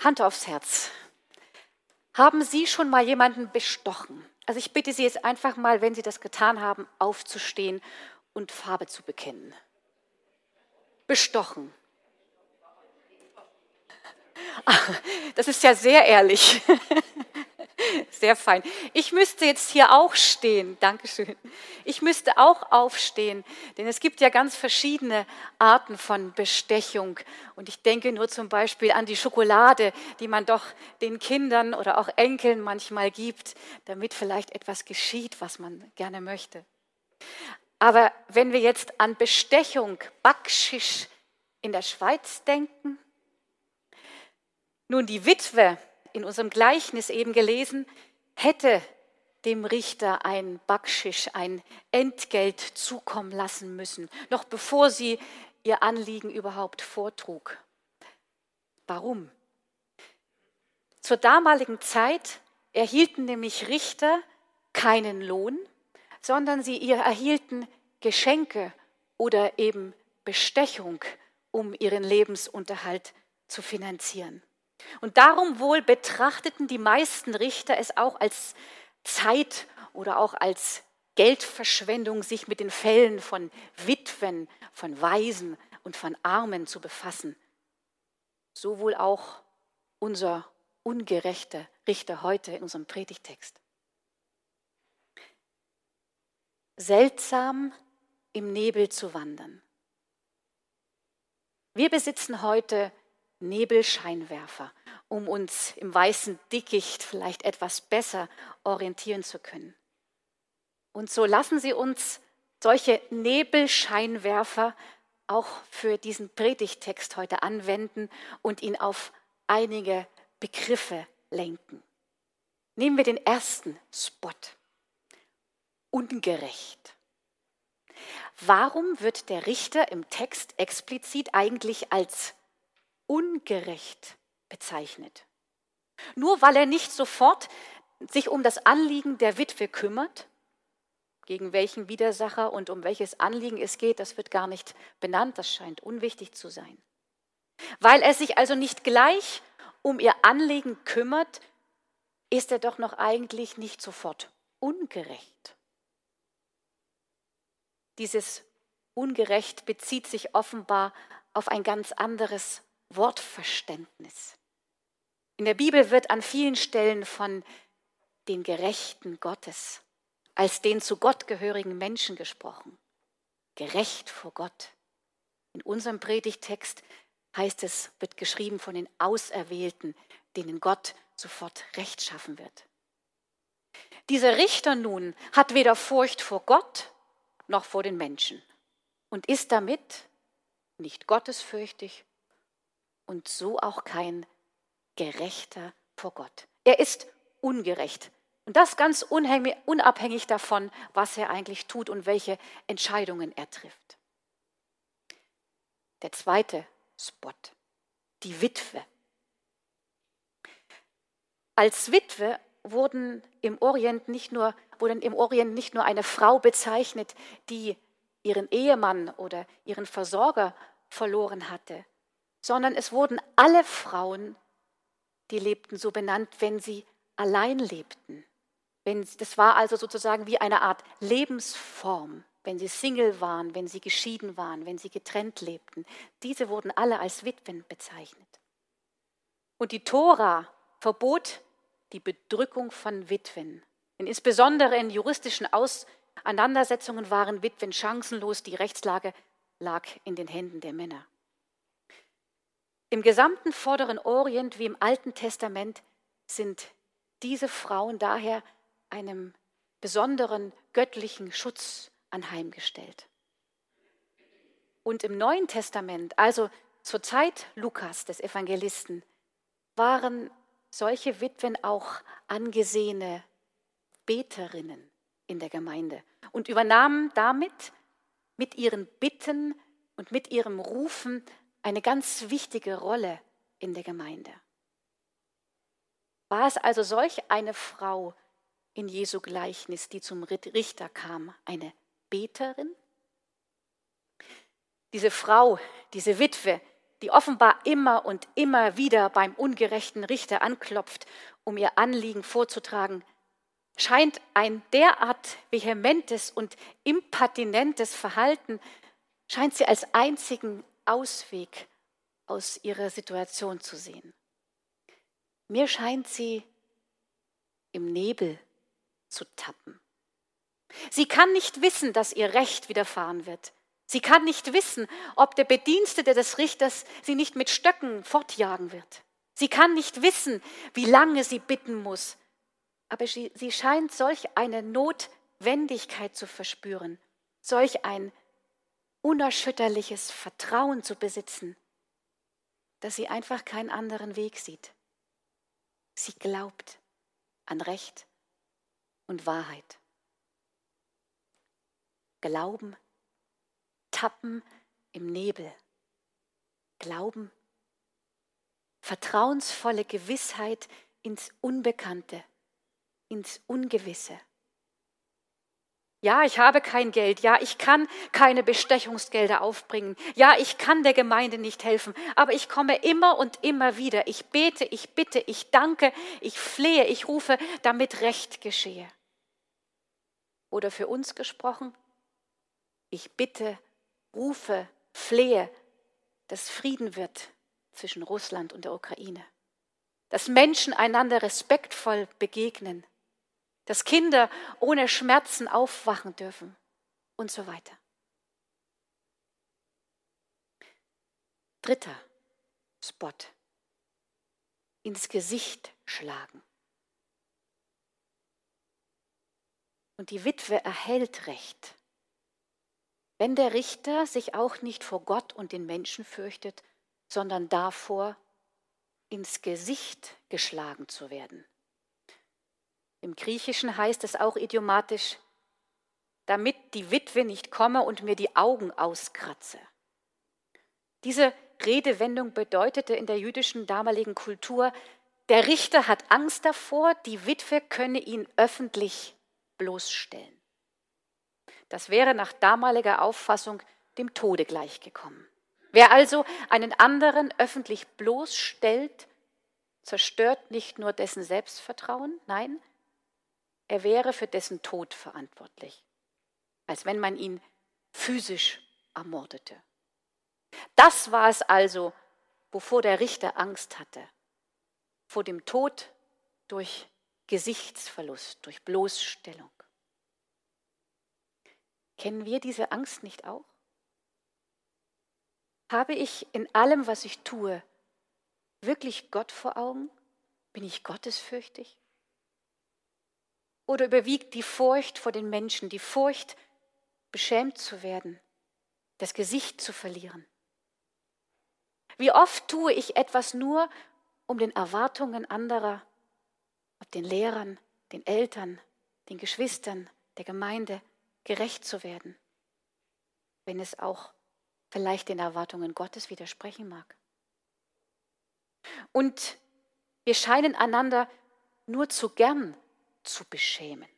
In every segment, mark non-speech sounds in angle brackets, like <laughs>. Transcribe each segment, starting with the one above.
Hand aufs Herz. Haben Sie schon mal jemanden bestochen? Also ich bitte Sie jetzt einfach mal, wenn Sie das getan haben, aufzustehen und Farbe zu bekennen. Bestochen. <laughs> Das ist ja sehr ehrlich. <laughs> <laughs> Sehr fein. Ich müsste jetzt hier auch stehen. Dankeschön. Ich müsste auch aufstehen, denn es gibt ja ganz verschiedene Arten von Bestechung. Und ich denke nur zum Beispiel an die Schokolade, die man doch den Kindern oder auch Enkeln manchmal gibt, damit vielleicht etwas geschieht, was man gerne möchte. Aber wenn wir jetzt an Bestechung, Backschisch in der Schweiz denken, nun, die Witwe in unserem Gleichnis eben gelesen, hätte dem Richter ein Backschisch, ein Entgelt zukommen lassen müssen, noch bevor sie ihr Anliegen überhaupt vortrug. Warum? Zur damaligen Zeit erhielten nämlich Richter keinen Lohn, sondern sie erhielten Geschenke oder eben Bestechung, um ihren Lebensunterhalt zu finanzieren. Und darum wohl betrachteten die meisten Richter es auch als Zeit oder auch als Geldverschwendung, sich mit den Fällen von Witwen, von Waisen und von Armen zu befassen. So wohl auch unser ungerechter Richter heute in unserem Predigtext. Seltsam im Nebel zu wandern. Wir besitzen heute Nebelscheinwerfer, um uns im weißen Dickicht vielleicht etwas besser orientieren zu können. Und so lassen Sie uns solche Nebelscheinwerfer auch für diesen Predigtext heute anwenden und ihn auf einige Begriffe lenken. Nehmen wir den ersten Spot. Ungerecht. Warum wird der Richter im Text explizit eigentlich als ungerecht bezeichnet. Nur weil er nicht sofort sich um das Anliegen der Witwe kümmert, gegen welchen Widersacher und um welches Anliegen es geht, das wird gar nicht benannt, das scheint unwichtig zu sein. Weil er sich also nicht gleich um ihr Anliegen kümmert, ist er doch noch eigentlich nicht sofort ungerecht. Dieses Ungerecht bezieht sich offenbar auf ein ganz anderes Wortverständnis. In der Bibel wird an vielen Stellen von den Gerechten Gottes als den zu Gott gehörigen Menschen gesprochen. Gerecht vor Gott. In unserem Predigtext heißt es, wird geschrieben von den Auserwählten, denen Gott sofort Recht schaffen wird. Dieser Richter nun hat weder Furcht vor Gott noch vor den Menschen und ist damit nicht gottesfürchtig und so auch kein Gerechter vor Gott. Er ist ungerecht. Und das ganz unabhängig davon, was er eigentlich tut und welche Entscheidungen er trifft. Der zweite Spot, die Witwe. Als Witwe wurden im Orient nicht nur, wurden im Orient nicht nur eine Frau bezeichnet, die ihren Ehemann oder ihren Versorger verloren hatte, sondern es wurden alle Frauen, die lebten, so benannt, wenn sie allein lebten. Wenn, das war also sozusagen wie eine Art Lebensform, wenn sie Single waren, wenn sie geschieden waren, wenn sie getrennt lebten. Diese wurden alle als Witwen bezeichnet. Und die Tora verbot die Bedrückung von Witwen. Denn insbesondere in juristischen Auseinandersetzungen waren Witwen chancenlos, die Rechtslage lag in den Händen der Männer. Im gesamten vorderen Orient wie im Alten Testament sind diese Frauen daher einem besonderen göttlichen Schutz anheimgestellt. Und im Neuen Testament, also zur Zeit Lukas des Evangelisten, waren solche Witwen auch angesehene Beterinnen in der Gemeinde und übernahmen damit mit ihren Bitten und mit ihrem Rufen eine ganz wichtige Rolle in der Gemeinde. War es also solch eine Frau in Jesu Gleichnis, die zum Richter kam, eine Beterin? Diese Frau, diese Witwe, die offenbar immer und immer wieder beim ungerechten Richter anklopft, um ihr Anliegen vorzutragen, scheint ein derart vehementes und impertinentes Verhalten, scheint sie als einzigen Ausweg aus ihrer Situation zu sehen. Mir scheint sie im Nebel zu tappen. Sie kann nicht wissen, dass ihr Recht widerfahren wird. Sie kann nicht wissen, ob der Bedienstete des Richters sie nicht mit Stöcken fortjagen wird. Sie kann nicht wissen, wie lange sie bitten muss. Aber sie, sie scheint solch eine Notwendigkeit zu verspüren, solch ein unerschütterliches Vertrauen zu besitzen, dass sie einfach keinen anderen Weg sieht. Sie glaubt an Recht und Wahrheit. Glauben, tappen im Nebel. Glauben, vertrauensvolle Gewissheit ins Unbekannte, ins Ungewisse. Ja, ich habe kein Geld. Ja, ich kann keine Bestechungsgelder aufbringen. Ja, ich kann der Gemeinde nicht helfen. Aber ich komme immer und immer wieder. Ich bete, ich bitte, ich danke, ich flehe, ich rufe, damit Recht geschehe. Oder für uns gesprochen, ich bitte, rufe, flehe, dass Frieden wird zwischen Russland und der Ukraine. Dass Menschen einander respektvoll begegnen dass Kinder ohne Schmerzen aufwachen dürfen und so weiter. Dritter Spot. Ins Gesicht schlagen. Und die Witwe erhält Recht. Wenn der Richter sich auch nicht vor Gott und den Menschen fürchtet, sondern davor, ins Gesicht geschlagen zu werden. Im Griechischen heißt es auch idiomatisch, damit die Witwe nicht komme und mir die Augen auskratze. Diese Redewendung bedeutete in der jüdischen damaligen Kultur, der Richter hat Angst davor, die Witwe könne ihn öffentlich bloßstellen. Das wäre nach damaliger Auffassung dem Tode gleichgekommen. Wer also einen anderen öffentlich bloßstellt, zerstört nicht nur dessen Selbstvertrauen, nein, er wäre für dessen Tod verantwortlich, als wenn man ihn physisch ermordete. Das war es also, wovor der Richter Angst hatte, vor dem Tod durch Gesichtsverlust, durch Bloßstellung. Kennen wir diese Angst nicht auch? Habe ich in allem, was ich tue, wirklich Gott vor Augen? Bin ich gottesfürchtig? Oder überwiegt die Furcht vor den Menschen, die Furcht, beschämt zu werden, das Gesicht zu verlieren? Wie oft tue ich etwas nur, um den Erwartungen anderer, ob den Lehrern, den Eltern, den Geschwistern, der Gemeinde gerecht zu werden, wenn es auch vielleicht den Erwartungen Gottes widersprechen mag. Und wir scheinen einander nur zu gern zu beschämen.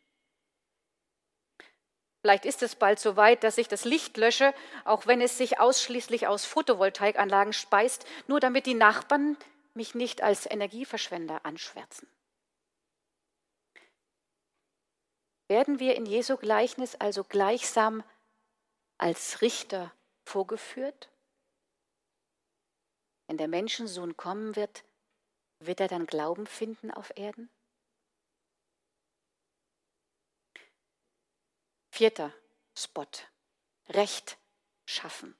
Vielleicht ist es bald so weit, dass ich das Licht lösche, auch wenn es sich ausschließlich aus Photovoltaikanlagen speist, nur damit die Nachbarn mich nicht als Energieverschwender anschwärzen. Werden wir in Jesu Gleichnis also gleichsam als Richter vorgeführt? Wenn der Menschensohn kommen wird, wird er dann Glauben finden auf Erden? Vierter Spot. Recht schaffen.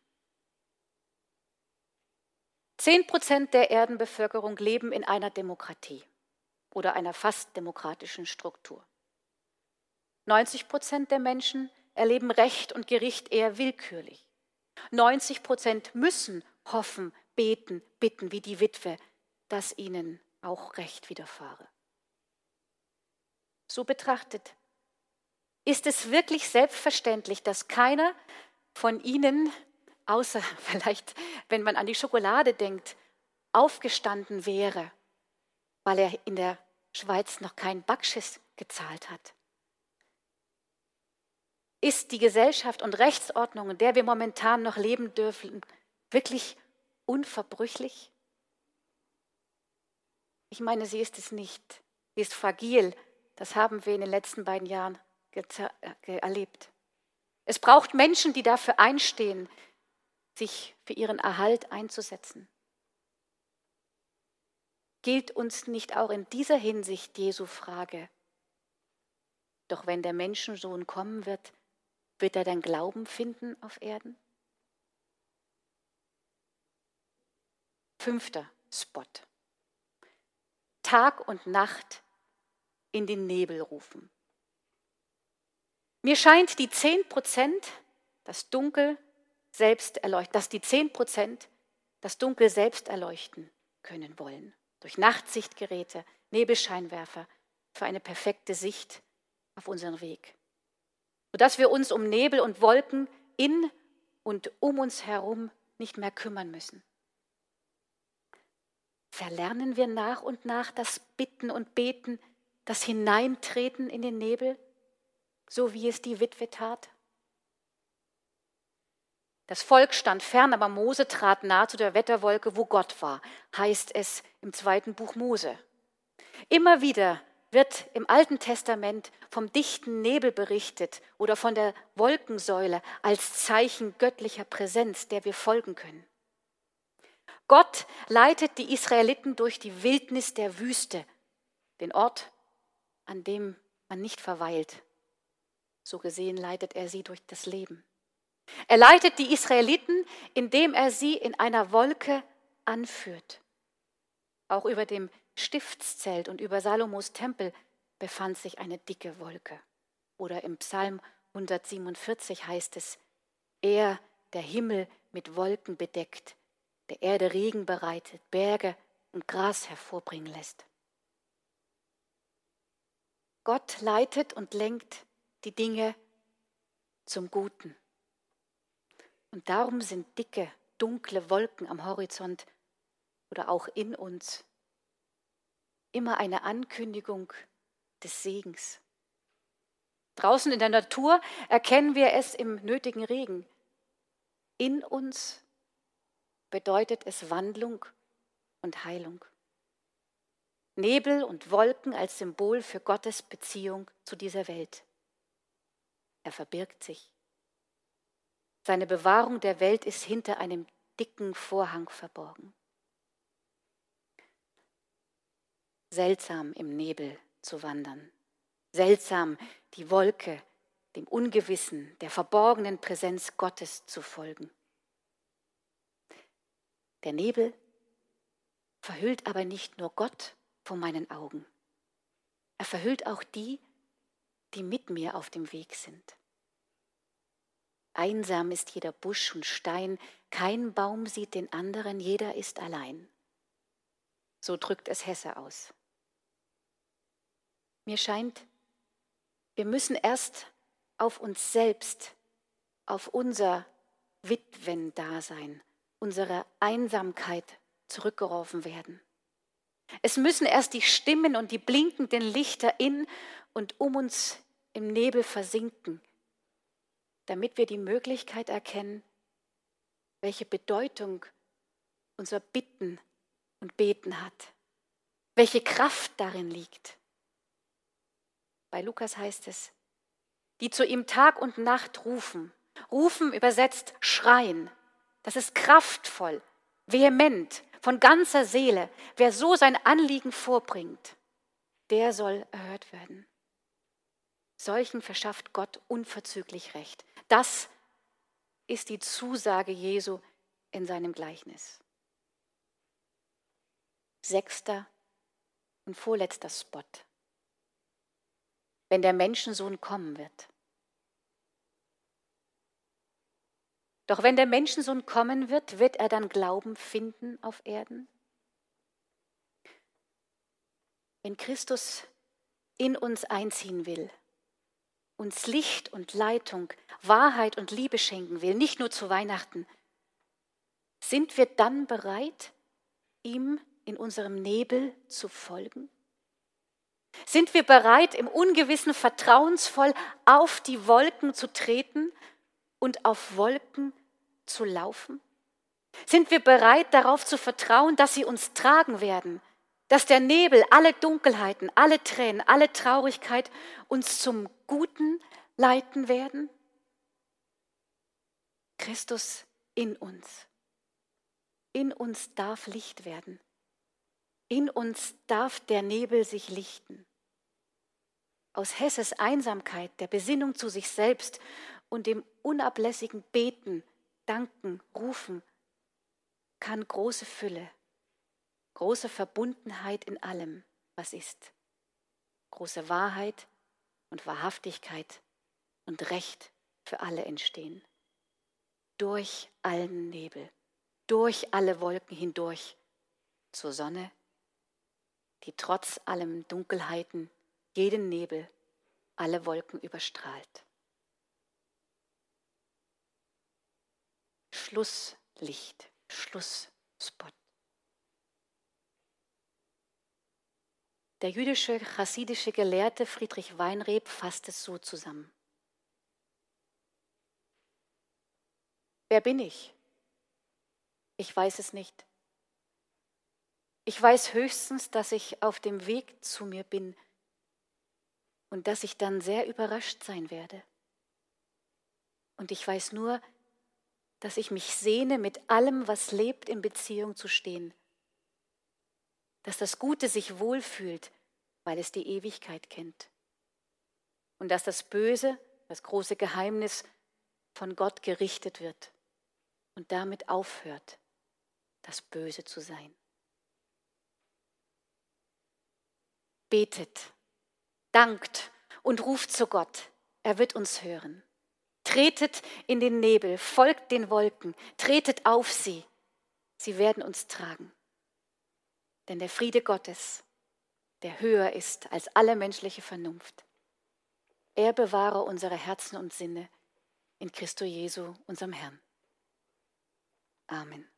Zehn Prozent der Erdenbevölkerung leben in einer Demokratie oder einer fast demokratischen Struktur. 90 Prozent der Menschen erleben Recht und Gericht eher willkürlich. 90 Prozent müssen hoffen, beten, bitten wie die Witwe, dass ihnen auch Recht widerfahre. So betrachtet ist es wirklich selbstverständlich, dass keiner von Ihnen, außer <laughs> vielleicht, wenn man an die Schokolade denkt, aufgestanden wäre, weil er in der Schweiz noch keinen Backschiss gezahlt hat? Ist die Gesellschaft und Rechtsordnung, in der wir momentan noch leben dürfen, wirklich unverbrüchlich? Ich meine, sie ist es nicht. Sie ist fragil. Das haben wir in den letzten beiden Jahren erlebt. Es braucht Menschen, die dafür einstehen, sich für ihren Erhalt einzusetzen. Gilt uns nicht auch in dieser Hinsicht Jesu Frage? Doch wenn der Menschensohn kommen wird, wird er dann Glauben finden auf Erden? Fünfter Spot. Tag und Nacht in den Nebel rufen. Mir scheint die 10 Prozent, das Dunkel selbst erleuchten, dass die 10 Prozent das Dunkel selbst erleuchten können wollen. Durch Nachtsichtgeräte, Nebelscheinwerfer für eine perfekte Sicht auf unseren Weg. Sodass wir uns um Nebel und Wolken in und um uns herum nicht mehr kümmern müssen. Verlernen wir nach und nach das Bitten und Beten, das Hineintreten in den Nebel, so wie es die Witwe tat? Das Volk stand fern, aber Mose trat nahe zu der Wetterwolke, wo Gott war, heißt es im zweiten Buch Mose. Immer wieder wird im Alten Testament vom dichten Nebel berichtet oder von der Wolkensäule als Zeichen göttlicher Präsenz, der wir folgen können. Gott leitet die Israeliten durch die Wildnis der Wüste, den Ort, an dem man nicht verweilt. So gesehen leitet er sie durch das Leben. Er leitet die Israeliten, indem er sie in einer Wolke anführt. Auch über dem Stiftszelt und über Salomos Tempel befand sich eine dicke Wolke. Oder im Psalm 147 heißt es, er, der Himmel mit Wolken bedeckt, der Erde Regen bereitet, Berge und Gras hervorbringen lässt. Gott leitet und lenkt die Dinge zum Guten. Und darum sind dicke, dunkle Wolken am Horizont oder auch in uns immer eine Ankündigung des Segens. Draußen in der Natur erkennen wir es im nötigen Regen. In uns bedeutet es Wandlung und Heilung. Nebel und Wolken als Symbol für Gottes Beziehung zu dieser Welt. Er verbirgt sich. Seine Bewahrung der Welt ist hinter einem dicken Vorhang verborgen. Seltsam im Nebel zu wandern. Seltsam die Wolke, dem Ungewissen, der verborgenen Präsenz Gottes zu folgen. Der Nebel verhüllt aber nicht nur Gott vor meinen Augen. Er verhüllt auch die, die mit mir auf dem Weg sind. Einsam ist jeder Busch und Stein, kein Baum sieht den anderen, jeder ist allein. So drückt es Hesse aus. Mir scheint, wir müssen erst auf uns selbst, auf unser Witwendasein, unsere Einsamkeit zurückgeworfen werden. Es müssen erst die Stimmen und die blinkenden Lichter in und um uns im Nebel versinken, damit wir die Möglichkeit erkennen, welche Bedeutung unser Bitten und Beten hat, welche Kraft darin liegt. Bei Lukas heißt es, die zu ihm Tag und Nacht rufen. Rufen übersetzt schreien. Das ist kraftvoll, vehement, von ganzer Seele. Wer so sein Anliegen vorbringt, der soll erhört werden. Solchen verschafft Gott unverzüglich Recht. Das ist die Zusage Jesu in seinem Gleichnis. Sechster und vorletzter Spot. Wenn der Menschensohn kommen wird. Doch wenn der Menschensohn kommen wird, wird er dann Glauben finden auf Erden? Wenn Christus in uns einziehen will, uns Licht und Leitung, Wahrheit und Liebe schenken will, nicht nur zu Weihnachten, sind wir dann bereit, ihm in unserem Nebel zu folgen? Sind wir bereit, im Ungewissen vertrauensvoll auf die Wolken zu treten und auf Wolken zu laufen? Sind wir bereit, darauf zu vertrauen, dass sie uns tragen werden, dass der Nebel, alle Dunkelheiten, alle Tränen, alle Traurigkeit uns zum Guten leiten werden? Christus in uns. In uns darf Licht werden. In uns darf der Nebel sich lichten. Aus Hesses Einsamkeit, der Besinnung zu sich selbst und dem unablässigen Beten, Danken, Rufen kann große Fülle, große Verbundenheit in allem, was ist, große Wahrheit und Wahrhaftigkeit und Recht für alle entstehen. Durch allen Nebel, durch alle Wolken hindurch zur Sonne, die trotz allem Dunkelheiten jeden Nebel, alle Wolken überstrahlt. Schlusslicht, Schlussspot. Der jüdische chassidische Gelehrte Friedrich Weinreb fasst es so zusammen. Wer bin ich? Ich weiß es nicht. Ich weiß höchstens, dass ich auf dem Weg zu mir bin und dass ich dann sehr überrascht sein werde. Und ich weiß nur, dass ich mich sehne, mit allem, was lebt, in Beziehung zu stehen. Dass das Gute sich wohlfühlt, weil es die Ewigkeit kennt. Und dass das Böse, das große Geheimnis, von Gott gerichtet wird und damit aufhört, das Böse zu sein. Betet, dankt und ruft zu Gott. Er wird uns hören. Tretet in den Nebel, folgt den Wolken, tretet auf sie. Sie werden uns tragen. Denn der Friede Gottes, der höher ist als alle menschliche Vernunft, er bewahre unsere Herzen und Sinne in Christo Jesu, unserem Herrn. Amen.